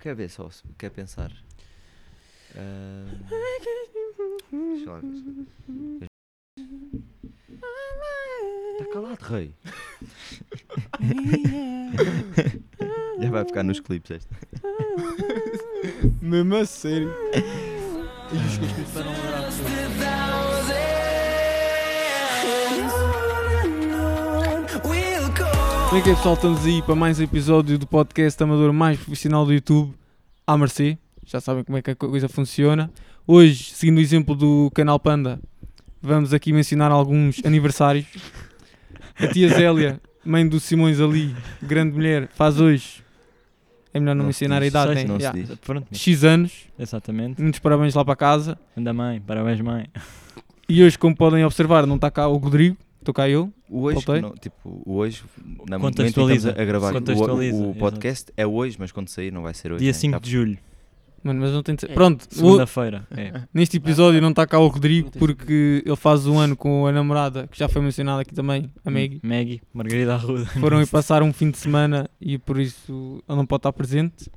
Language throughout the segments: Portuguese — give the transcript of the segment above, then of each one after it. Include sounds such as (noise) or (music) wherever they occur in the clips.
Quer ver só? se- Quer pensar? Deixa lá ver. Está calado, rei. (laughs) Já vai ficar nos clipes esta. Mesmo a sério. E os que esperaram lá. É que é pessoal? Estamos aí para mais um episódio do podcast amador mais profissional do YouTube, à Mercê. Já sabem como é que a coisa funciona. Hoje, seguindo o exemplo do canal Panda, vamos aqui mencionar alguns aniversários. A tia Zélia, mãe do Simões ali, grande mulher, faz hoje. É melhor não, Não mencionar a idade, sei, né? não se Yeah. diz. Pronto, X anos, exatamente. muitos parabéns lá para casa. Anda mãe, parabéns mãe. E hoje, como podem observar, não está cá o Rodrigo, eu. O hoje, não, tipo, hoje, na Contextualiza. a gravar, o- Contextualiza, o, o exato. podcast é hoje, mas quando sair não vai ser hoje. Dia né? 5 Já- de julho, Mano, mas não tem de ser. Pronto, o- segunda-feira. É. (laughs) neste episódio não está cá o Rodrigo porque ele faz um ano com a namorada, que já foi mencionada aqui também, a Maggie. Maggie, Margarida Arruda. Foram ir (laughs) passar um fim de semana e por isso ele não pode estar presente.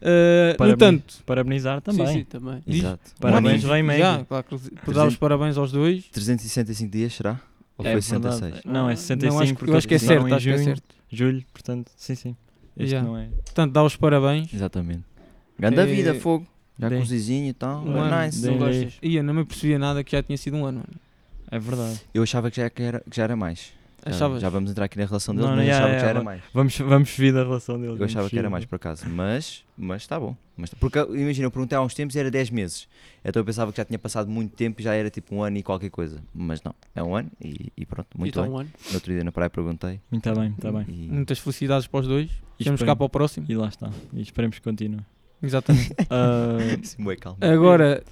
Uh, entanto, Parabenizar também. Sim, sim, também. Exato. Parabéns, Rei aninho. Maggie. já, claro, que dar os parabéns aos dois. 365 dias será? Ou É foi verdade. 66? Não, é 65 não, acho, eu acho que é certo, em acho que é junho, certo. julho, portanto, sim, sim. Este Já. não é. Portanto, dá os parabéns. Exatamente. Grande É- vida, fogo. Já Dei- com o Zizinho e tal. Um ano, nice. Não gostas? Ia, não me percebia nada que já tinha sido um ano. É verdade. Eu achava que já, que era, que já era mais. Já- Achavas? Já vamos entrar aqui na relação deles, Não, mas eu achava já, que já era mais. Vamos, vamos vir da relação deles. Eu achava que era mais por acaso, mas mas está bom. Mas, porque imagina, eu perguntei há uns tempos e era 10 meses. Então eu pensava que já tinha passado muito tempo e já era tipo um ano e qualquer coisa. Mas não, é um ano e, e pronto, muito então, bem. um ano. No outro dia na praia perguntei. Muito bem, está bem. E, Muitas felicidades para os dois. E Vamos cá para o próximo. E lá está. E esperemos que continue. Exatamente. (laughs) Calma. Agora,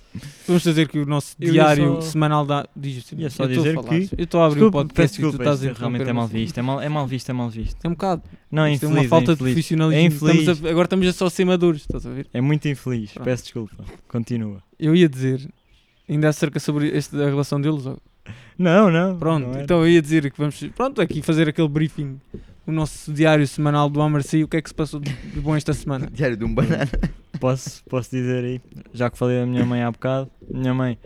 vamos fazer que o nosso Eu ia diário só- semanal da. Diz Ia só eu estou a dizer falar. que- Eu estou a abrir desculpa, o podcast peço e tu desculpa, estás a isto realmente é mal visto. É mal, é mal visto, é mal visto. É um bocado. Não, é Isto é infeliz, uma falta é de infeliz. profissionalismo. É infeliz. Estamos a- agora estamos a só ser maduros, estás a ver? É muito infeliz, Pronto. peço desculpa. Continua. Eu ia dizer, ainda acerca sobre este, a relação deles. ó. Não, não. Pronto, não era. então eu ia dizer que vamos, pronto, aqui fazer aquele briefing. O nosso diário semanal do Amarci, o que é que se passou de bom esta semana? (laughs) Diário de um banana. Posso, posso dizer aí, já que falei da minha mãe há bocado, minha mãe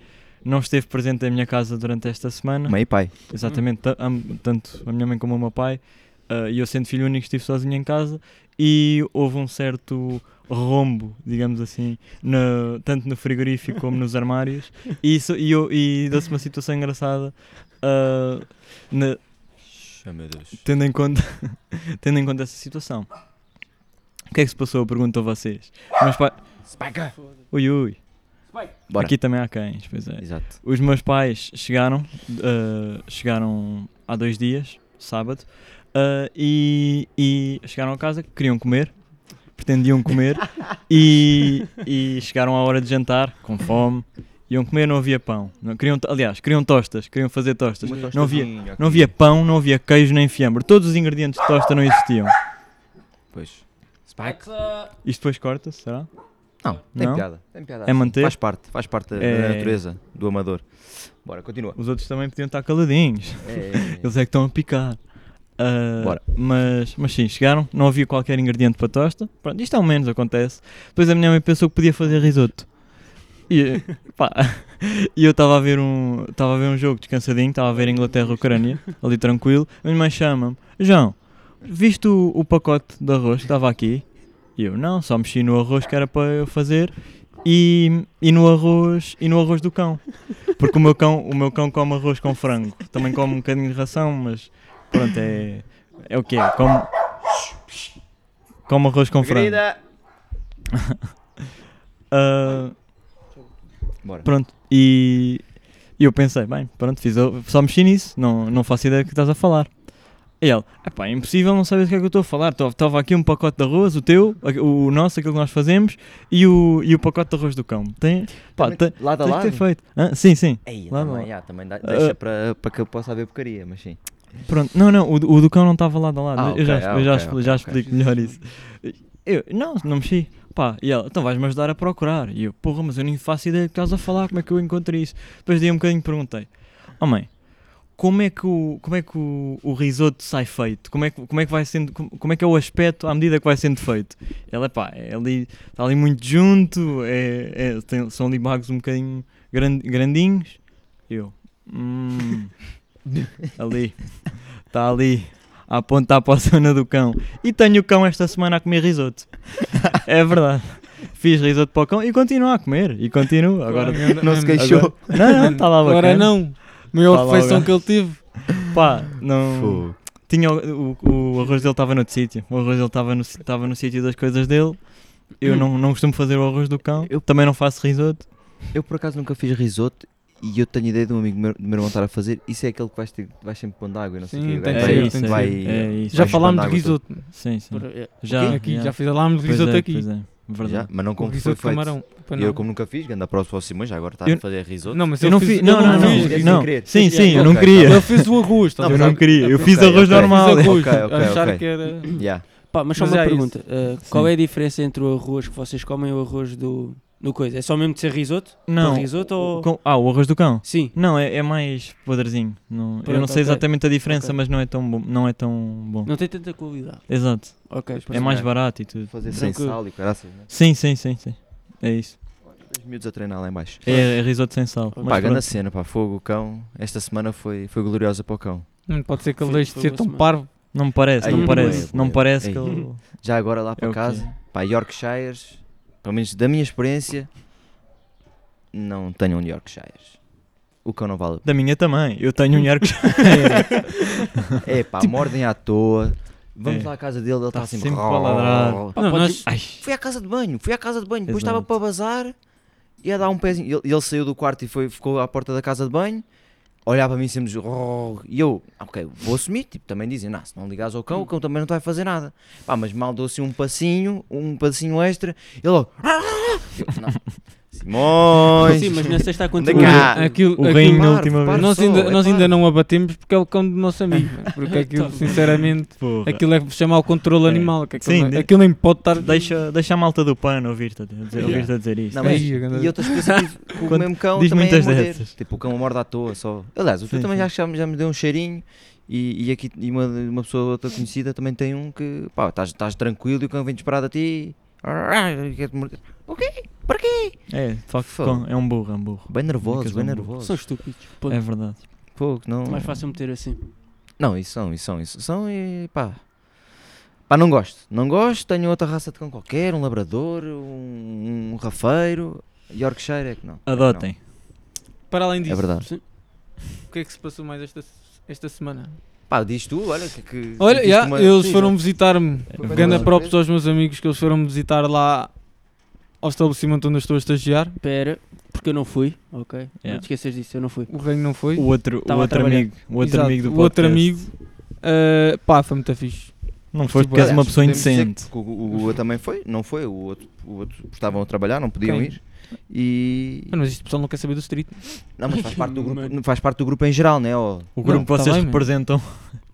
não esteve presente em minha casa durante esta semana. Mãe e pai. Exatamente, ta- am- tanto a minha mãe como o meu pai. ah, E eu, sendo filho único, estive sozinho em casa e houve um certo rombo, digamos assim, no- tanto no frigorífico como nos armários. (laughs) E, isso, e, eu- e deu-se uma situação engraçada, ah, na- Oh, meu Deus. tendo, em conta, (laughs) tendo em conta essa situação. O que é que se passou? Eu pergunto a vocês. Os meus pais. Spiker! Ui, ui. Bora. Aqui também há cães, pois é. Exato. Os meus pais chegaram, uh, chegaram há dois dias, sábado, uh, e, e chegaram a casa, queriam comer, pretendiam comer, (laughs) e, e chegaram à hora de jantar, com fome, iam comer, não havia pão. Não, queriam, aliás, queriam tostas, queriam fazer tostas. Não havia, não havia pão, não havia queijo nem fiambre. Todos os ingredientes de tosta não existiam. Pois. Spike? Isto depois corta-se, será? Não, tem Não? piada. Tem piada. É manter? Faz parte, faz parte da, da É. natureza do amador. Bora, continua. Os outros também podiam estar caladinhos. É. (laughs) Eles é que estão a picar. Ah, Bora. Mas, mas sim, chegaram, não havia qualquer ingrediente para tosta. Pronto, isto ao menos acontece. Depois a minha mãe pensou que podia fazer risoto. E, pá, e eu estava a ver um estava a ver um jogo descansadinho, estava a ver Inglaterra-Ucrânia, ali tranquilo. A minha mãe chama-me: João, viste o, o pacote de arroz que estava aqui? E eu: Não, só mexi no arroz que era para eu fazer. E, e no arroz e no arroz do cão porque o meu cão o meu cão come arroz com frango também come um bocadinho de ração mas pronto é é o que é come come arroz com frango Querida! (laughs) Bora. pronto e, e eu pensei bem pronto fiz só mexi nisso não não faço ideia do que estás a falar e ele, é impossível não saber do que é que eu estou a falar. Estava aqui um pacote de arroz, o teu, o, nosso, aquilo que nós fazemos, e o, e o pacote de arroz do cão. Tem, pá, tem, lado tem que lado? ter feito. Sim, sim. Ei, Lá também, já, também dá- deixa Ah. para, para que eu possa haver porcaria, mas sim. Pronto, não, não, o, do- o do cão não estava lado a lado. Ah, eu já, ok, ah, eu já, ok, expli- ok, já explico melhor isso. Eu, não, não mexi. Pá, e ela, então vais-me ajudar a procurar. E eu, porra, mas eu nem faço ideia do que estás a falar, como é que eu encontro isso? Depois de um bocadinho perguntei: Oh mãe, como é que o, como é que o, o risoto sai feito? Como é que, como é que vai sendo, como, como é que é o aspecto à medida que vai sendo feito? Ela pá, é ali, está ali muito junto, é, é- tem- são ali bagos um bocadinho gran- grandinhos. Eu, hum, (laughs) ali, está ali a apontar para a (laughs) zona do cão. E tenho o cão esta semana a comer risoto. (laughs) É verdade. Fiz risoto para o cão e continuo a comer. E continuo. Agora, Não se queixou. não, não, está lá Agora bacana. não. Maior Tá refeição que ele teve. Pá, não. Fogo. Tinha o, o, o arroz dele estava noutro sítio. O arroz dele estava no, estava no sítio das coisas dele. Eu não, não costumo fazer o arroz do cão. Eu- Também não faço risoto. Eu por acaso nunca fiz risoto e eu tenho ideia de um amigo meu, do meu irmão estar a fazer. Isso é aquele que vais, ter, vais sempre pondo água e não sei o Sim, que vai- ser, isso, vai-. É isso. Já falámos de risoto. Sim, sim. Por- é, Já, aqui, já. já falámos de Pois risoto é, aqui. Pois é, Já, verdade. mas não Com como foi risoto feito. camarão. Não. eu como nunca fiz, anda para o próximo já agora está Eu- a fazer risoto. Não, mas Eu ele não fiz. Não, não, não. risoto. não. querer. Sim, sim, eu não queria. Ele fez o arroz. Não, Eu não queria. Eu fiz arroz Fiz normal. Fiz achar que era... Pá, mas só uma é pergunta: uh, qual é a diferença entre o arroz que vocês comem e o arroz do, do coisa? É só mesmo de ser risoto? Não. Risoto ou. Com- ah, o arroz do cão? Sim. Não, é, é mais podrezinho. Não, eu Pronto, não sei ok. exatamente a diferença, Ok. mas não é tão bom. Não é tão bom. Não tem tanta qualidade. Exato. Ok, É mais é. barato e tudo. Fazer sem Tranquilo. sal e caraças. Né? Sim, sim, sim, sim. É isso. Os miúdos a treinar lá em baixo. É, é risoto sem sal. Mas Pá, grande cena, pá, fogo, o cão. Esta semana foi, foi gloriosa para o cão. Hum, Pode ser que ele deixe de ser tão semana. parvo. Não me parece, Aí, não me parece. Não me parece aí. que ele. Já agora lá É para casa, pá, Yorkshires, pelo menos da minha experiência, não tenham Yorkshires. O cão não vale. Da minha também. Eu tenho um Yorkshire. (laughs) É pá, mordem à toa. Vamos É. lá à casa dele, ele está Tá assim. sempre para ladrar. Pá, Não, pode- nós- Fui à casa de banho, fui à casa de banho, depois estava para bazar, ia dar um pezinho. Ele, ele saiu do quarto e foi, ficou à porta da casa de banho, olhava para mim sempre "Oh", e eu, ok, vou assumir, tipo, também dizem, não, se não ligares ao cão, o cão também não te vai fazer nada. Pá, mas mal dou assim um passinho, um passinho extra, ele logo, (laughs) não, Simões, Sim, mas na sexta continua. cá. Aquilo, o aquilo- reino na última vez. nós ainda, é nós ainda não abatemos porque é o cão do nosso amigo. Porque (laughs) aquilo, Tá sinceramente, Porra. aquilo é chamar o controle É. animal. Que aquilo, Sim, não- de- aquilo nem pode estar. Deixa, deixa a malta do pano ouvir-te a dizer, Yeah. ouvir-te a dizer isso. Não, mas, grande- e outra experiência que o mesmo cão diz também muitas é morder. dessas. Tipo, o cão morde à toa só. Aliás, o Sim, também sim. já, já, já me deu um cheirinho e, e aqui e uma, uma pessoa outra conhecida também tem um que pá, estás, estás tranquilo e o cão vem disparado a ti. e quer-te morder. O quê? Para quê? É, de facto, Fogo. é um burro, é um burro. Bem nervoso, bem um- nervoso. São estúpidos. Ponto. É verdade. Pouco, não. Mais fácil meter assim. Não, isso são, isso são, isso são e pá. Pá, não gosto. Não gosto. Tenho outra raça de cão qualquer, um labrador, um, um rafeiro. Yorkshire é que não. é que Adotem. Para além não. disso, É verdade. Sim. o que é que se passou mais esta, esta semana? Pá, diz tu, olha que. que Olha, sentiste já, uma- eles Sim, foram visitar-me. É Ganda verdade. props aos meus amigos que eles foram visitar lá ao estabelecimento onde eu estou a estagiar. Espera, porque eu não fui. Ok. Não Yeah. te esqueças disso, eu não fui. O reino não foi. O outro, o Tava outro amigo, o outro Exato, amigo do o outro podcast. amigo. Uh, pá, foi muito fixe. Não foste Tipo, porque és uma pessoa indecente. que O, o, o outro também foi, não foi, o outro, o outro estavam a trabalhar, não podiam Quem? ir. E. Mano, mas isto pessoal não quer saber do street. Não, mas faz (laughs) parte do grupo, faz parte do grupo em geral, né? ó? O grupo Não, que tá vocês bem, mano. representam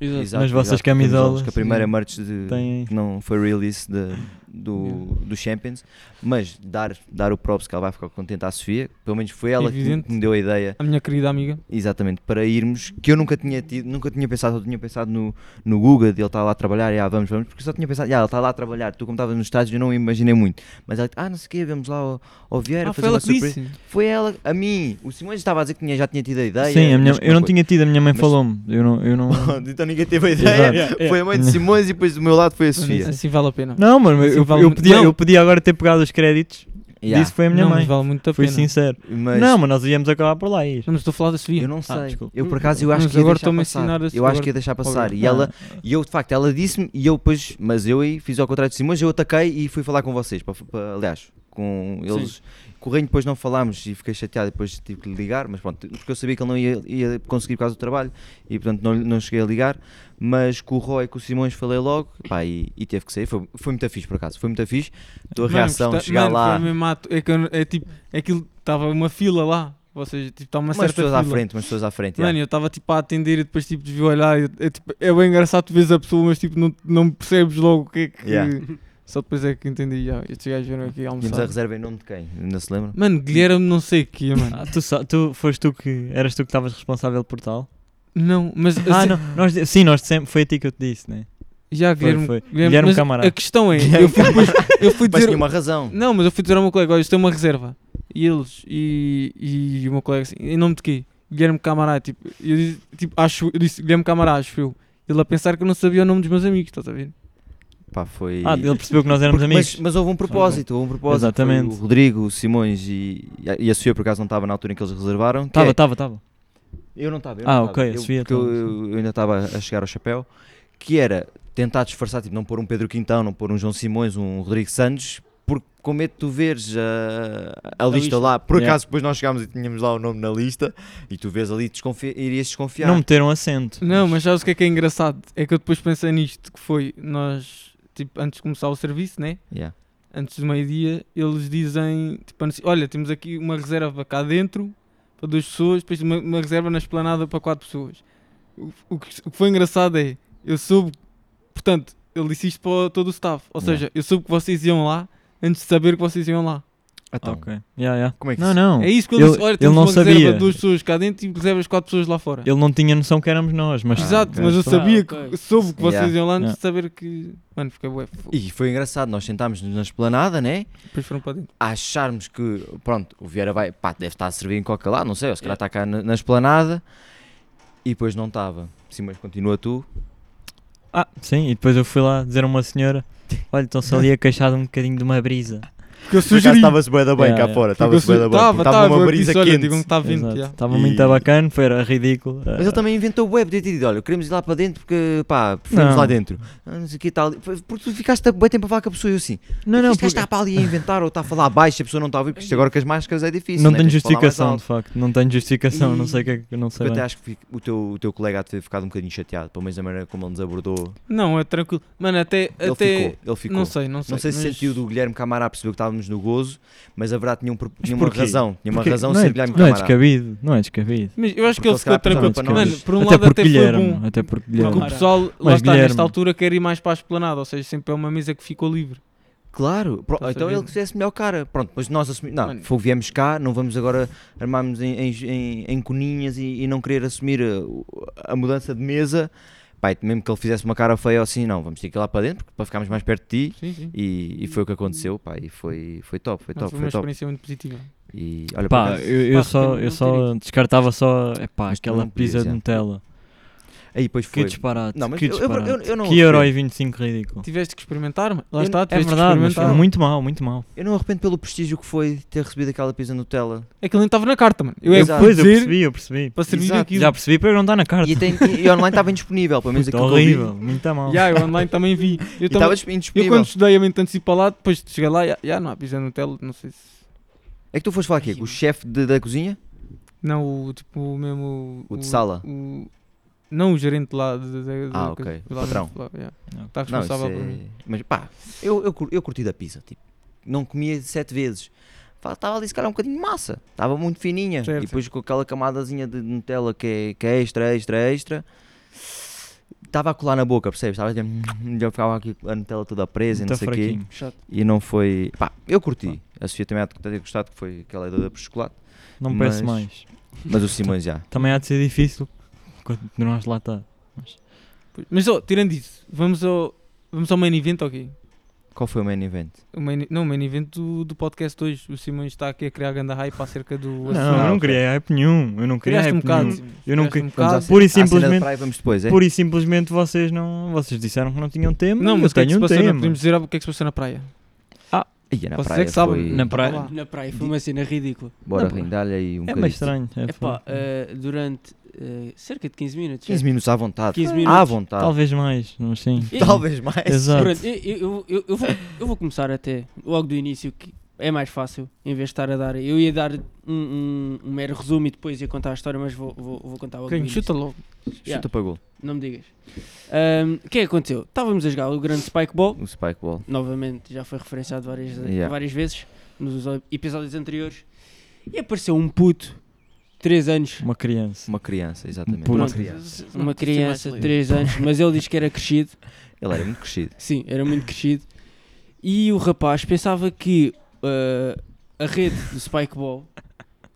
Exato. Exato, Nas vossas exato, camisolas, Que a primeira sim. merch de, têm. que não foi release de- do, do Champions, mas dar, dar o props que ela vai ficar contente à Sofia, pelo menos foi ela que Evidente. me deu a ideia, A minha querida amiga. exatamente, para irmos, que eu nunca tinha tido, nunca tinha pensado, eu tinha pensado no, no Guga, de ele estar lá a trabalhar, e ah, vamos, vamos, porque só tinha pensado, ah, ele está lá a trabalhar, tu como estavas nos estádios, eu não imaginei muito, mas ela, ah, não sei o quê, vamos lá ao, ao Vieira Ah, fazer uma que surpresa. disse. Foi ela, a mim, o Simões estava a dizer que tinha, já tinha tido a ideia. Sim, a minha, que eu não tinha tido, a minha mãe falou-me. Eu não, eu não. (laughs) então ninguém teve a ideia. Exato. Foi a mãe de Simões e depois do meu lado foi a Sofia. Assim vale a pena. Não, mano, eu, Sim, eu, vale eu muito- podia, não. eu podia agora ter pegado os créditos. Yeah. Disse que foi a minha não, mãe. mas vale muito a Fui pena. sincero. Mas Não, mas nós íamos acabar por lá ir. Não, mas estou a falar da Sofia. eu não sei. desculpa. eu por acaso eu acho Mas que ia agora deixar estou-me a passar. ensinar a- Eu acho que ia deixar passar. E ela, e eu de facto, ela disse-me e eu depois, mas eu aí fiz ao contrário de Simões, eu ataquei e fui falar com vocês. Para, para- aliás, com eles. Com o Reino depois não falámos e fiquei chateado, depois tive que lhe ligar, mas pronto, porque eu sabia que ele não ia, ia conseguir por causa do trabalho e portanto não, não cheguei a ligar. Mas com o Roy e com o Simões falei logo pá, e, e teve que sair. Foi, foi muito fixe por acaso, foi muito fixe. A tua Mano, reação, gostei- chegar mano, lá, mesmo É, que é tipo, é aquilo, estava uma fila lá. Ou seja, tipo, está uma umas certa pessoas fila. à frente, umas pessoas à frente. Mano, yeah. eu estava tipo a atender e depois tipo desvio olhar. É, tipo, é bem engraçado tu vês a pessoa, mas tipo não, não percebes logo o que é que. Yeah. (laughs) Só depois é que entendi. Já, estes gajos vieram aqui Tínhamos a almoçar. reserva em nome de quem? Ainda se lembra? Mano, Guilherme não sei o que, (laughs) mano. Ah, tu, tu foste tu que. Eras tu que estavas responsável por tal? Não, mas Ah, assim, não. Nós, sim, nós dissemos, foi a ti que eu te disse, né? já Foi, Guilherme, foi. Guilherme, Guilherme mas Camará. a questão é, eu fui, depois, eu fui Mas dizer, tinha uma razão. não, mas eu fui dizer ao meu colega, olha, isto é uma reserva. E eles, e, e o meu colega assim, em nome de quê? Guilherme Camará, tipo, eu disse, tipo, acho, eu disse Guilherme Camará, acho eu. Ele a pensar que eu não sabia o nome dos meus amigos, estás a ver? Pá, foi. Ah, ele percebeu que nós éramos Porque- amigos. Mas, mas houve um propósito, houve um propósito. Exatamente. Foi o Rodrigo, o Simões e, e a Sofia por acaso não estava na altura em que eles reservaram. que Tava, é- tava, tava. Eu não estava. Ah, não ok, tava. a Eu, Sofia porque eu, estava, eu- eu ainda estava a chegar ao chapéu. Que era tentar disfarçar, tipo, não pôr um Pedro Quintão, não pôr um João Simões, um Rodrigo Santos, porque com medo de tu veres a, a, lista, lista. lá. Por Yeah. acaso depois nós chegámos e tínhamos lá o nome na lista e tu vês ali, desconfi irias desconfiar. Não meteram acento. Não, mas sabes o que é que é engraçado? É que eu depois pensei nisto, que foi, nós, tipo, antes de começar o serviço, né? Yeah. Antes do meio-dia, eles dizem, tipo, olha, temos aqui uma reserva cá dentro para duas pessoas, depois uma, uma reserva na esplanada para quatro pessoas. O, o que, o que foi engraçado é, eu soube, portanto, ele disse isto para todo o staff, ou Yeah. seja, eu soube que vocês iam lá antes de saber que vocês iam lá. Então, Ok. Yeah, yeah. Como é que não, se- não. É isso que ele, Ele- disse, olha, ele temos não uma reserva sabia. de duas pessoas cá dentro e reservas quatro pessoas lá fora. Ele não tinha noção que éramos nós, mas. Exato, ok. mas eu Pronto. sabia Ah, que ok. soube que vocês Yeah. iam lá antes Yeah. de saber que. Mano, fiquei bué. E foi engraçado, nós sentámos-nos na esplanada, né? Depois foram para dentro. a acharmos que, pronto, o Vieira vai, pá, deve estar a servir em qualquer lado, não sei, ou se calhar está cá na, na esplanada e depois não estava. Sim, mas continua tu. Ah, sim, e depois eu fui lá dizer a uma senhora: Olha, estão-se ali a queixar um bocadinho de uma brisa. Porque eu sugeri. estava-se bué da bem Yeah, cá yeah. fora, estava-se bué da bem, estava tava, uma brisa quente. digam que está 20. Exato. já. Estava E- muito bacana, foi era ridículo. Mas ele também inventou web, podia ter dito, olha, queremos ir lá para dentro porque, pá, preferimos lá dentro. Ah, Não sei o que tal. Porque tu ficaste bem tempo a falar com a pessoa e eu assim, Não, não, porque está para ali a inventar ou está a falar baixo a pessoa não está a ouvir, porque agora com as máscaras é difícil. não né? de mais justificação, de facto. Não tenho justificação, E- não sei o que é que não sei. Eu até bem. acho que o teu, o teu colega há de ter ficado um bocadinho chateado, pelo menos a maneira como ele nos abordou. Não, é tranquilo. Mano, até. Ele até ficou, ele ficou. Não sei, não sei. Não sei se sentiu do Guilherme Camará percebeu que estávamos no gozo, mas a verdade tinha, um, tinha uma razão. Tinha uma Porque razão não ser é, Guilherme não é descabido, não é descabido. Mas eu acho Porque que ele ficou tranquilo. para nós. por um até lado até foi Guilherme, bom. até porque Porque o pessoal, lá Mas está, Guilherme- nesta altura, quer ir mais para a esplanada. Ou seja, sempre é uma mesa que ficou livre. Claro, pro- então ele que fizesse melhor cara. Pronto, depois nós assumimos. Não, Mano. foi, viemos cá, não vamos agora armarmos em, em, em, em coninhas e, e não querer assumir a, o- a mudança de mesa. Pai, mesmo que ele fizesse uma cara feia ou assim, não, vamos ter que ir lá para dentro para ficarmos mais perto de ti. Sim, sim. E, e foi o que aconteceu, pá, e foi, foi top, foi Não, top, foi foi uma top. experiência muito positiva. E olha, Pá, eu, eu Pá, só, eu só descartava só epá, aquela pizza de já. Nutella. Aí depois Que foi. disparate. Não, mas que eu- eu- disparate. eu- eu não que euro e arrependo. 25 ridículo. Tiveste que experimentar. Lá Eu- está, É tiveste que verdade, mas experimentar. muito mal, muito mal. Eu não arrependo pelo prestígio que foi ter recebido aquela pizza Nutella. É que ele nem estava na carta, mano. Eu é que Exato. fui Pois, eu percebi, eu percebi. para servir Exato. aquilo. Já percebi para eu não estar na carta. E, tem, e online estava indisponível, pelo menos aquilo que eu vi. horrível, muito mal. Já, eu online também vi. Eu, E estava eu indisponível. quando estudei a mente antecipa lá, depois cheguei lá, já, já não há pizza Nutella, não sei se... É que tu foste falar aqui, com o chefe de- da cozinha? Não, o tipo, o mesmo... O de sala? o- não o gerente lá. De, de, de- Ah, ok. lá Patrão. lá. Não. Está Não, responsável é... por mim. Mas pá, eu, eu, eu curti da pizza, tipo, não comia sete vezes. Estava ali se calhar um bocadinho de massa, estava muito fininha. Certo, e depois com aquela camadazinha de Nutella que é, que é extra, extra, extra. Estava a colar na boca, percebes? Estava tipo, já ficava aqui a Nutella toda presa e não sei o quê. Chato. E não foi. Pá, eu curti. A Sofia também há de ter gostado, que foi aquela doida por chocolate. Não me peço Mas- mais. Mas o Simões já. Também há de ser difícil continuarmos lá estar. Pois, Mas, ó, tirando isso, vamos ao, vamos ao main event, ok? Qual foi o main event? O main, não, o main event do, do podcast hoje. O Simões está aqui a criar grande hype acerca do Não, assunto. eu não ok. criei hype nenhum. Eu não criei Criaste um hype bocado. nenhum. Simões, Eu não criaste um queria- bocado. Pura e simplesmente- praia vamos depois, é? Pura e simplesmente vocês não. Vocês disseram que não tinham tema. Não, mas que eu é que se tenho um passou na, tema. podemos dizer o que é que se passou na praia? Ia na Vocês praia é que sabem. foi- Na praia. Na praia foi uma cena ridícula. Bora rindar-lhe aí um É bocadinho. mais estranho. É, Epá, foi- eh, durante eh, cerca de 15 minutos. 15 minutos à vontade. 15 À minutos. vontade. Talvez mais, mas sim. E- (laughs) Talvez mais. Exato. Pronto, eu, eu, eu, eu vou, eu vou começar até logo do início, que é mais fácil, em vez de estar a dar. Eu ia dar um, um, um mero resumo e depois ia contar a história, mas vou, vou, vou contar logo. Quem chuta logo. Yeah. Chuta para gol. Não me digas. Ahm, O que é que aconteceu? Estávamos a jogar o grande Spike Ball, O Spike Ball. novamente já foi referenciado várias, Yeah. várias vezes nos episódios anteriores, e apareceu um puto, 3 anos, Uma criança. Uma criança, exatamente. Pronto. Uma criança. uma criança de 3 anos, mas ele diz que era crescido. Ele era muito crescido. Sim, era muito crescido. E o rapaz pensava que uh, a rede do Spike Ball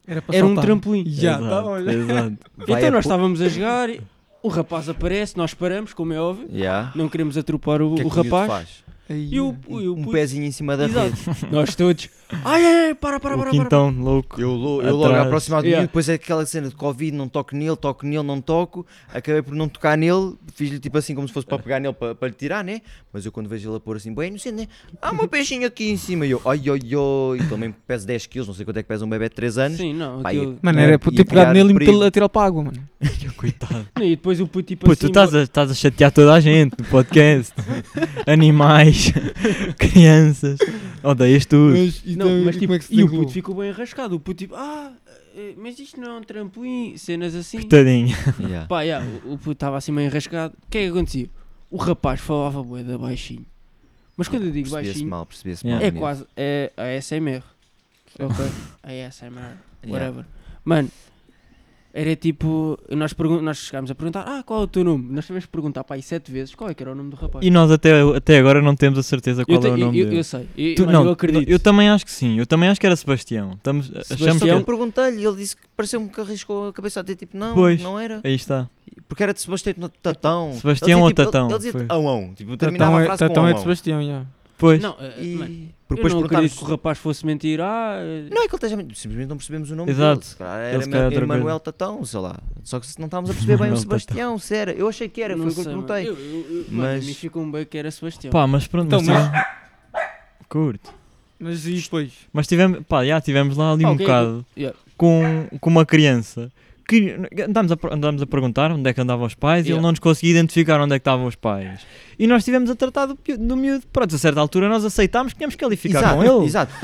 Era, Era um trampolim. Já, Exato, tá, olha. (laughs) então nós estávamos a jogar, e o rapaz aparece, nós paramos, como é óbvio. Yeah. Não queremos atropar o, que é o que o rapaz. E o, e o Um pezinho em cima da Exato. rede. Nós todos. Ai, ai, ai, para, para, o para, para. quintão louco. Eu, eu logo aproximado de mim, Yeah. depois é aquela cena de Covid, não toco nele, toco nele, não toco. Acabei por não tocar nele, fiz-lhe tipo assim como se fosse para pegar nele para, para lhe tirar, né? Mas eu quando vejo ele a pôr assim, bem inocente, né? Há uma peixinha aqui em cima. E eu, ai, ai, ai, também pesa 10 kg, não sei quanto é que pesa um bebê de 3 anos. Sim, não. Pá, aquilo- Mano, É, era por ia ter pegado nele e metê-lo a tirá-lo para a água, mano. (laughs) Coitado. E depois o puto tipo Pô, assim. tu estás a, estás a chatear toda a gente no podcast. (laughs) Animais, (laughs) crianças, odeias tudo. Mas, Não, mas e tipo, como é que se e o puto ficou bem arrascado. O puto tipo, ah, eh, mas isto não é um trampolim, cenas assim. Coitadinho. Yeah. Pá, yeah, o, o puto estava assim meio enrascado. O que é que acontecia? O rapaz falava bué da baixinho. Mas quando eu digo Percebia-se baixinho, mal, percebia-se Yeah. mal. é mesmo. quase é a ASMR. (laughs) Ok? A ASMR, Yeah. whatever. Mano, era tipo, nós, nós chegámos a perguntar, ah, qual é o teu nome? Nós tivemos que perguntar para aí sete vezes qual é que era o nome do rapaz. E nós até, até agora não temos a certeza qual é o nome eu, dele. eu sei, eu, Tu- não, eu acredito. eu também acho que sim. Eu também acho que era Sebastião. Estamos, achamos Sebastião, que eu perguntei-lhe e ele disse que pareceu-me que arriscou a cabeça a dizer tipo, não, Pois. não era. Aí está. Porque era de Sebastião Tatão. Sebastião Ele dizia, ou tipo, Tatão? Ele, ele dizia ão. Tipo, terminava Tatão a é, frase Tatão com é ão, de ão. Sebastião, já. Pois. Não, eh, E mano, porque eu depois não acredito que o rapaz fosse mentir. Ah, eh, Não, é que ele esteja. Simplesmente não percebemos o nome Exato. dele. Ele era outra Emanuel Tatão, sei lá. Só que se não estávamos a perceber bem o Sebastião, se era. Eu achei que era, não foi o que eu perguntei. Eu, eu, eu, Mas- mim ficou bem que era Sebastião. Pá, mas pronto. Então, mas mas- (laughs) Curto. Mas e depois? Mas tivemos, pá, já tivemos lá ali Pá, um o que é que- bocado Yeah. com, com uma criança que andámos a, andámos a perguntar onde é que andavam os pais e Yeah. ele não nos conseguia identificar onde é que estavam os pais. E nós estivemos a tratar do, do miúdo. Pronto, a certa altura nós aceitámos que tínhamos que ali ficar exato, com ele. Exato. (laughs)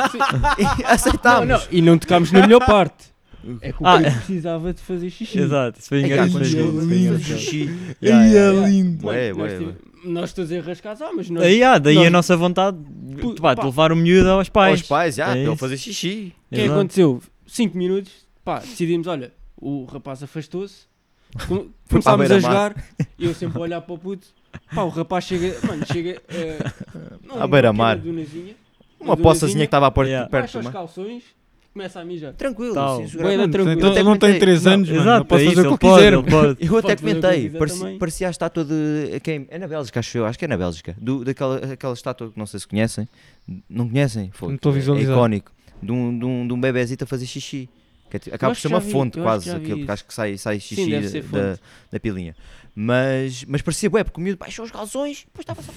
E Não, aceitámos. não, e não tocámos na melhor parte. É que o Ah, é. precisava de fazer xixi. Exato, isso foi É, engraçado. foi lindo. xixi. Aí Yeah, yeah, é yeah. lindo. Ué, ué, ué. nós todos enrascados, ah, mas nós, Aí, ah, daí nós- a nossa vontade Pu- pá, de pá. levar o miúdo aos pais. Aos pais, já, É para ele fazer xixi. O que é que aconteceu? 5 minutos, pá, decidimos, olha, o rapaz afastou-se, começámos a jogar, e eu sempre a olhar para o puto, pá, o rapaz chega, mano, chega eh, não, À beira-mar. uma poçazinha que estava Yeah. perto baixa do os mar. calções, começa a mijar. Tranquilo, Tal. sim, tranquilo. Então, ele não tem comentei- 3 não, anos, mano. Exato, Não posso é fazer isso, o que pode, quiser. Eu até comentei, parecia, parecia a estátua de. Quem? É na Bélgica, acho eu. Acho que é na Bélgica. Do, daquela aquela estátua que não sei se conhecem. Não conhecem? Foi. Não estou a É visualizar. icónico. De um, de, um, de um bebezito a fazer xixi. Que é acaba por ser uma vi, fonte quase, aquilo, porque acho que sai, sai Sim, xixi ser da, da pilinha. Mas, mas parecia bué, porque o miúdo baixou os calções, depois estava só.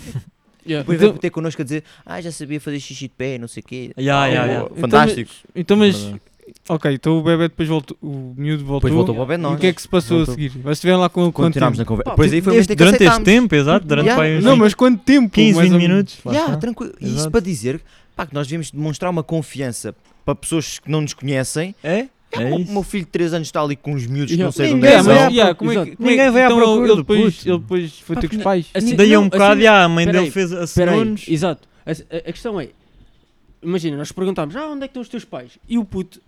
Yeah. Depois Então- veio ter connosco a dizer, ah, já sabia fazer xixi de pé, não sei o quê. Ya, Ah, ya, oh, ya. Então, Fantástico. Então, mas. Verdade. Ok, então o bebê depois voltou. O miúdo voltou. Depois voltou para o pé de E o que é que se passou Voltou. a seguir? Vocês estiveram lá com Continuámos na conversa. Pá, aí foi o Este- durante este tempo, exato, durante Yeah. Não, mas quanto tempo? 15, Mais 20 ou menos. minutos. Yeah, tranquilo. E Isso para dizer pá, que nós devemos demonstrar uma confiança para pessoas que não nos conhecem. É? É, É o meu filho de 3 anos está ali com uns miúdos que não sei de onde é que à Yeah, como é que- é Ninguém vai à então procura ele do depois, puto. ele depois foi ter com os pais. Assim- Daí a não, um bocado, assim- já, a mãe dele fez assinou-nos. exato. A, a- a questão é, imagina, nós perguntámos, ah, onde é que estão os teus pais? E o puto,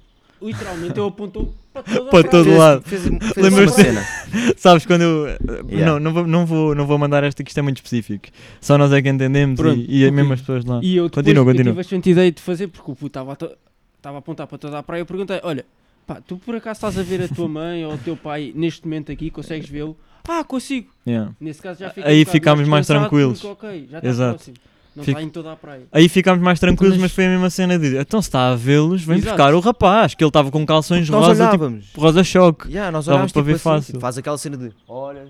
literalmente, ele apontou para todo, Para todo Fez- lado. Fez, fez uma cena. (laughs) Sabes, quando eu. eh, Yeah. Não, não vou, não, vou, não vou mandar esta que isto é muito específico. Só nós é que entendemos Pronto, e, e mesmo as pessoas lá. E eu depois Continua, eu continua. tive a ideia de fazer, porque o puto estava a, to- estava a apontar para toda a praia. Eu perguntei: Olha, pá, tu por acaso estás a ver a tua mãe ou o teu pai neste momento aqui? Consegues vê-lo? Ah, consigo. Yeah. Nesse caso já Aí fica um bocado ficámos mais tranquilos. porque, ok, já está Exato. próximo. Não Fico- está em toda a praia. Aí ficámos mais tranquilos, Então, mas mas- foi a mesma cena de então se está a vê-los, vem Exato. buscar o rapaz, que ele estava com calções Nós rosa, tipo olhávamos. rosa choque. Yeah, nós olhávamos para tipo ver assim, fácil. tipo, faz aquela cena de olhas.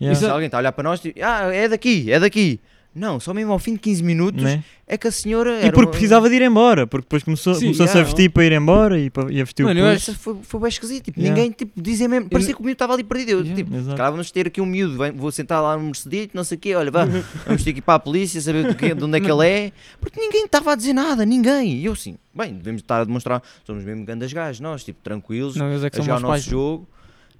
Yeah. Se alguém está a olhar para nós, tipo, ah, é daqui, é daqui. Não, só mesmo ao fim de 15 minutos Né? é que a senhora. E porque uma- precisava de ir embora, porque depois começou- Sim, começou-se yeah. a vestir para ir embora e, para, e a vestir Mano, o Essa foi, foi bem esquisito. Tipo, Yeah. Ninguém tipo, dizia mesmo. Parecia que o miúdo estava ali perdido. Eu, Yeah. tipo, Exato. Cara, vamos ter aqui um miúdo, vem- vou sentar lá no Mercedito, não sei o quê, olha, vá, (laughs) vamos ter que ir para a polícia, saber de, onde é que ele é, porque ninguém estava a dizer nada, ninguém. E eu assim, bem, devemos estar a demonstrar, somos mesmo grandes gajos, nós, tipo, tranquilos, Não, é que a jogar o meus pais. nosso jogo.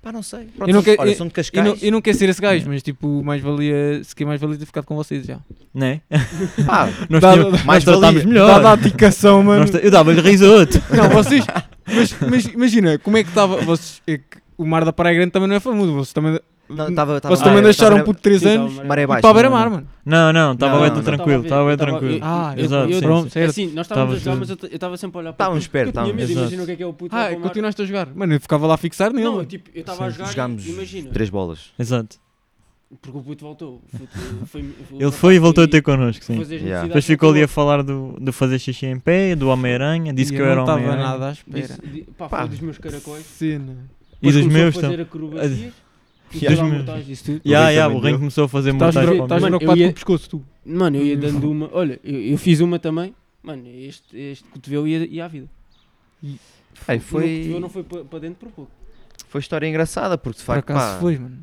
Pá, não sei. Pronto, Eu não, que- olha, eu- são de eu, Cascais. não, eu não quero ser esse gajo, mas tipo, mais valia, se que mais valia ter ficado com vocês já. Né? (laughs) Pá, Nós, Dá- tínhamos- mais nós tratámos valia. melhor. Dada a aticação, mano. Nós eu dava-lhe risoto. (laughs) Não, vocês. Mas, mas imagina, como é que estava. Vocês, é que o mar da Praia Grande também não é famoso. Vocês também Não, tava, tava Vocês também deixaram tava um puto de 3 Sim, anos tava maré e baixa. para beira-mar, não. mano. Não, não, estava Não, bem não, tranquilo, estava bem eu tranquilo. eu- Ah, eu- exato, eu- sim, pronto, sim. certo. Assim, nós estávamos a jogar, mas eu t- eu estava sempre a olhar para Estávamos o puto, perto, porque eu tinha medo, estávamos. imagina o que é que é o puto. Ah, lá para o mar. continuaste a jogar. Mano, eu ficava lá a fixar nele. Não, mano. tipo, eu estava a jogar Jogámos imagina, três bolas. Exato. porque o puto voltou. foi- (laughs) foi- Ele foi e voltou a ter connosco, sim. fazer as Yeah. Depois necessidades, ficou ali a falar do, do fazer xixi em pé, do Homem-Aranha, disse E que eu eu era não estava Homem-Aranha. nada à espera. Disse- di- Pá, Pá. foi dos meus caracóis. Cena. E dos começou meus a tam- fazer acrobacias. (laughs) Yeah. Meus. Isso tudo. Ya, também o Ren começou a fazer Estás montagens preocupado para o com eu o ia- pescoço, tu. Mano, eu ia dando uma. Olha, eu, eu fiz uma também. Mano, este, este cotovelo ia, ia à vida. Ai, O foi, cotovelo não foi para dentro por pouco. foi história engraçada, porque de Por facto, acaso pá, foi, mano.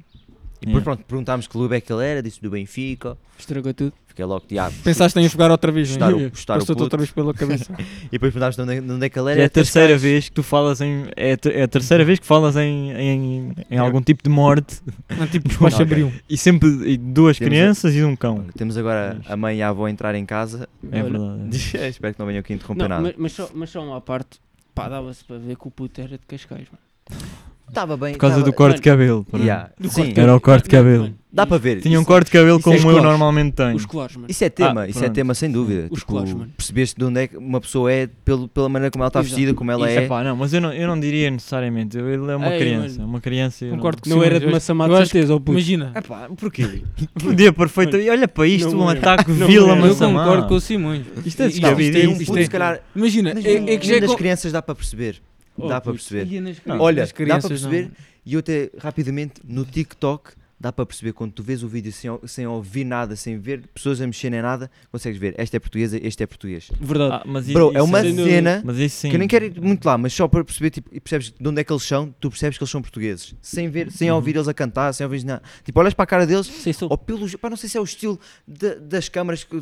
E depois Yeah. pronto, perguntámos que clube é que ele era, disse do Benfica, Estragou tudo. Fiquei logo, diabo. Pensaste em jogar outra vez, Estar não o, (laughs) é? estar o Passou-te outra vez pela cabeça. (laughs) E depois perguntámos de onde, é- de onde é que ele era. É a Cascais. terceira vez que tu falas em. É a, é a terceira vez que falas em, em, em algum tipo de morte (laughs) Não, tipo, os pais se Ok. abriam. e sempre e duas Temos a- crianças e um cão. Temos agora a mãe e a avó entrar em casa. É verdade. Espero que não venham aqui interromper Não, nada. mas, mas, só, mas só uma parte. Pá, dava-se para ver que o puto era de Cascais, mano. Estava bem. Por causa tava- do corte de cabelo. Yeah, Do sim, corte Era o corte de cabelo. Dá para ver. Tinha um corte de cabelo é como eu normalmente tenho. Os colares, mano. Isso é tema, Ah, isso é tema sem dúvida. Os Tipo, colares, mano. percebeste de onde é que uma pessoa é pelo, pela maneira como ela está vestida, como ela Isso é. Epá, não, mas eu não, eu não diria necessariamente. Ele é uma Ei, criança. mano. É uma criança. Concordo Não Sim, era de maçã de certeza, o puto. Imagina. Epá, porquê? (laughs) Podia perfeito. E olha para isto, Não um ataque Não vila era. Eu concordo com o Simões. Isto é Não, descabido. é é-. Imagina, é, é que já é com- crianças dá para perceber. Oh, dá para perceber. Nas- Não. Olha, nas dá para crianças, perceber. não. E eu até rapidamente no TikTok dá para perceber quando tu vês o vídeo sem, sem ouvir nada, sem ver pessoas a mexer nem nada, consegues ver. Esta é portuguesa, este é português. Verdade. Ah, mas Bro, isso é uma cena Mas isso sim. que eu nem quero ir muito lá, mas só para perceber tipo, e percebes de onde é que eles são, tu percebes que eles são portugueses. Sem ver, sem Uhum. ouvir eles a cantar, sem ouvir nada. Tipo, olhas para a cara deles, Sei sou. ou pelo. Pá, não sei se é o estilo da- das câmaras que.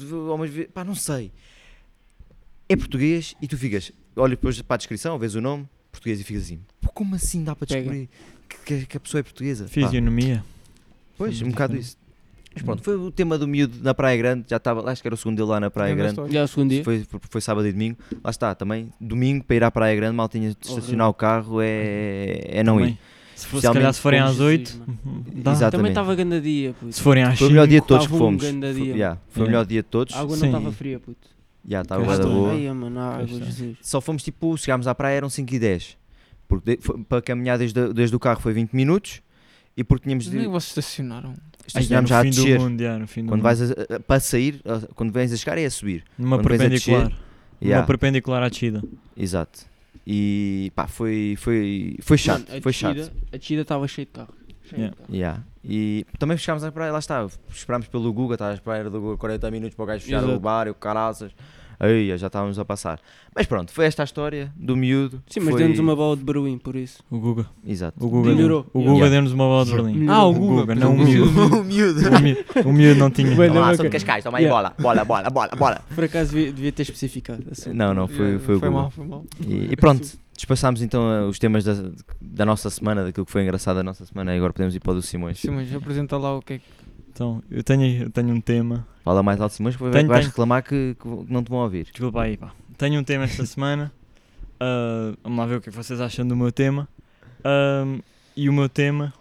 Pá, não sei. É português e tu ficas, olha depois para a descrição, vês o nome, português e ficas assim, "Pô, como assim dá para descobrir que, que- que a pessoa é portuguesa? Pá, Fisionomia. pois, um bocado isso. Mas pronto, foi o tema do miúdo na Praia Grande, já estava, acho que era o segundo dele lá na Praia Grande Grande. Já é o segundo dia. Foi, foi, sábado e domingo. Lá está, também. Domingo para ir à Praia Grande, mal tinha de estacionar o carro, é, é não Também. ir. Se, for, se calhar se forem às com 8, Jesus, dá. Também estava grande dia, puto. Se forem às Foi o melhor 5, dia de todos que Estava um fomos. Foi, dia, yeah, foi o Yeah. melhor dia de todos. A água não estava fria, puto. Já estava Cá bué da boa. Ai, mano, a água, está. Jesus. Só fomos tipo, chegámos à praia, eram 5 e 10. Porque de- foi- para caminhar desde, desde o carro foi 20 minutos e porque tínhamos Nem de. vocês estacionaram. Estacionámos já a fim do descer. mundo, já, no fim do Quando mundo. vais a- a- para sair, a- quando vens a chegar é a subir. Numa quando vens a perpendicular. Numa Yeah, perpendicular à descida. Exato. E pá, foi, foi, foi chato. Mano, a foi descida-. A descida estava cheia de carro. Yeah. Yeah. E também chegámos à praia, lá está. Esperámos pelo Guga, estava à espera do Guga 40 minutos para o gajo fechar o Exato. bar e o caraças. Aí já estávamos a passar. Mas pronto, foi esta a história do miúdo. Sim, mas foi... deu-nos uma bola de Berlim, por isso. O Guga. Exato. O Guga, Melhorou. o Guga Yeah. deu-nos uma bola de Berlim. Ah, o O Guga, Guga, não (laughs) o miúdo. o miúdo. O miúdo, o miúdo não tinha. Bueno, ok. sou de Cascais, toma aí Yeah. bola, bola, bola, bola, bola. Por acaso devia, devia ter especificado. assim. Não, não, foi, Yeah, foi o foi Guga. mal, foi mal. E, e pronto, despassámos então uh, os temas da, da nossa semana, daquilo que foi engraçado da nossa semana, e agora podemos ir para o do Simões. Simões, apresenta lá o que é que. Então, eu tenho, eu tenho um tema. Fala mais alto, Simões, porque Tenho, vais tenho. reclamar que, que não te vão ouvir. Desculpa aí, pá. Tenho um tema esta (laughs) semana. Ah, vamos lá ver o que é que vocês acham do meu tema. Ahm, e o meu tema,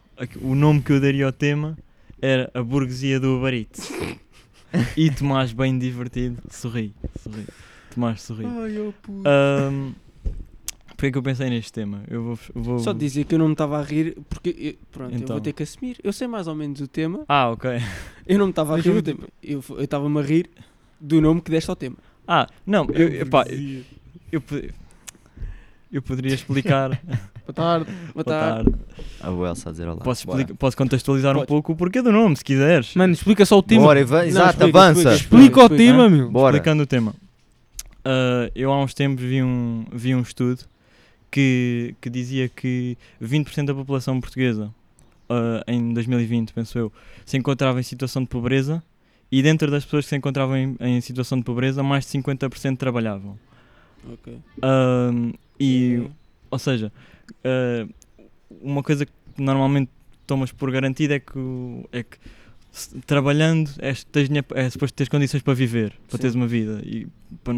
o nome que eu daria ao tema era A Burguesia do Eats. (laughs) e Tomás, bem divertido, sorri. sorri. Tomás, sorri. Ai, oh, puto. Ahm, É que eu pensei neste tema? Eu vou. eu vou- Só dizer que eu não me estava a rir, porque eu- pronto, eu Então. vou ter que assumir. Eu sei mais ou menos o tema, Ah, ok. eu não me estava a rir do tema. Eu eu estava-me a rir do nome que deste ao tema. Ah, não, eu, eu, eu, pod- eu poderia explicar. (laughs) Boa tarde. Boa Boa tarde. tarde. A o Elsa a dizer olá. Posso, explica- posso contextualizar um pouco o porquê do nome, se quiseres. Mano, explica só o tema. Bora, exato, explica, avança. explica, Explica o explica, tema, meu. Bora. Explicando o tema. Ah, eu há uns tempos vi um, vi um estudo que, que dizia que 20% da população portuguesa, ah, em 2020, penso eu, se encontrava em situação de pobreza e dentro das pessoas que se encontravam em, em situação de pobreza, mais de 50% trabalhavam. Ok. Ah, e, ou seja, ah, uma coisa que normalmente tomas por garantida é que, é que se- trabalhando és, tens é suposto teres condições para viver, para Sim. teres uma vida e para,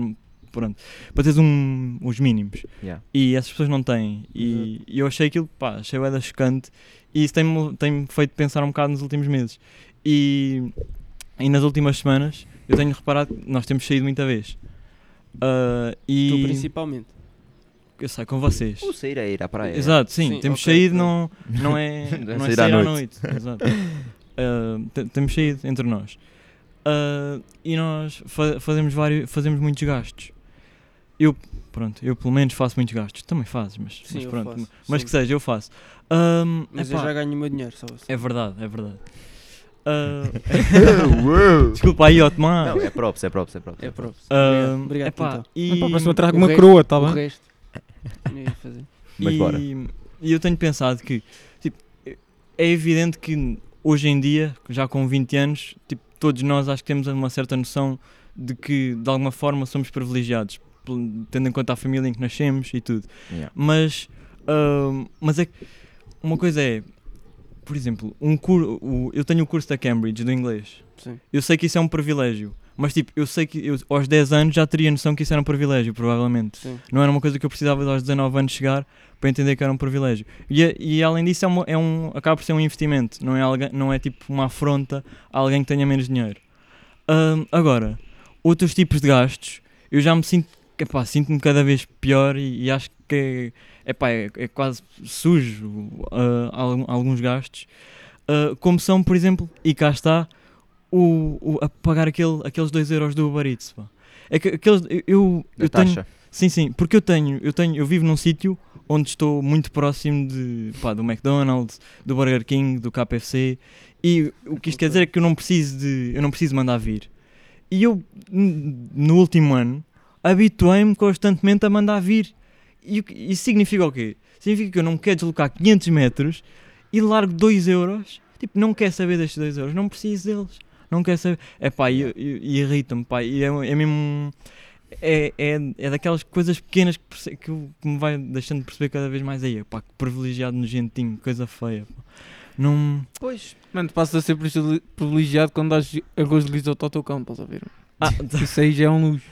pronto, para teres um, os mínimos. Yeah. E essas pessoas não têm. E, e eu achei aquilo, pá, achei da chocante. E isso tem-me tem feito pensar um bocado nos últimos meses. E, e nas últimas semanas eu tenho reparado que nós temos saído muita vez. Tu e principalmente. eu saio com vocês. O sair é ir à praia. Exato, sim, Sim, temos ok, saído, não, não é, (laughs) Não é sair à sair à noite. noite. Exato. Te- temos saído entre nós. Ah, e nós fa- fazemos, vários, fazemos muitos gastos. Eu, pronto, eu pelo menos faço muitos gastos. Também fazes, mas, Sim, mas eu pronto. faço, mas sim. que seja, eu faço. Ahm, Mas eu epá, já ganho o meu dinheiro, só assim. É verdade, é verdade. (laughs) Uou. (laughs) desculpa aí, Otmar. Não, é props, é props, é props. É próprio. Ah, Obrigado, obrigado epá, então. e, Epá, parece uma trago o uma resto- coroa, tá O bem? resto. não ia fazer. (laughs) Mas e, bora. e eu tenho pensado que tipo, é evidente que hoje em dia, já com 20 anos, tipo, todos nós acho que temos uma certa noção de que de alguma forma somos privilegiados, tendo em conta a família em que nascemos e tudo. Yeah. Mas, ahm, mas é que uma coisa é, por exemplo, um cur, o- eu tenho o curso da Cambridge do inglês. Sim. Eu sei que isso é um privilégio. Mas tipo, eu sei que eu, aos 10 anos já teria noção que isso era um privilégio, provavelmente. Sim. Não era uma coisa que eu precisava de aos 19 anos chegar para entender que era um privilégio. E, e além disso, é, uma- é um, acaba por ser um investimento, não é, alguém, não é tipo uma afronta a alguém que tenha menos dinheiro. Ahm, agora, outros tipos de gastos, eu já me sinto, epá, sinto-me cada vez pior e, e acho que é, epá, é, é quase sujo algum- alguns gastos. Ah, como são, por exemplo, e cá está, o, o- a pagar aquele, aqueles 2 euros do Uber Eats. pá. É que aqueles, eu, eu, tenho. Sim, sim, porque eu tenho, eu tenho, eu vivo num sítio onde estou muito próximo de, pá, do McDonald's, do Burger King, do KFC e o que isto quer dizer é que eu não preciso de, eu não preciso mandar vir. E eu no último ano habituei-me constantemente a mandar vir. E isso significa o quê? Significa que eu não quero deslocar 500 metros e largo 2 euros. Tipo, não quer saber destes 2 euros, não preciso deles. Não quer saber. É pá, irrita-me, pá. E é, é mesmo. É, é, é daquelas coisas pequenas que, que, me vai deixando de perceber cada vez mais aí. Pá, que privilegiado nojentinho, coisa feia. Pá. Não. Pois. Mano, passas a ser privile- privilegiado quando dás arroz de risoto ao teu cão, estás a ver? Ah, (laughs) Isso aí já é um luxo.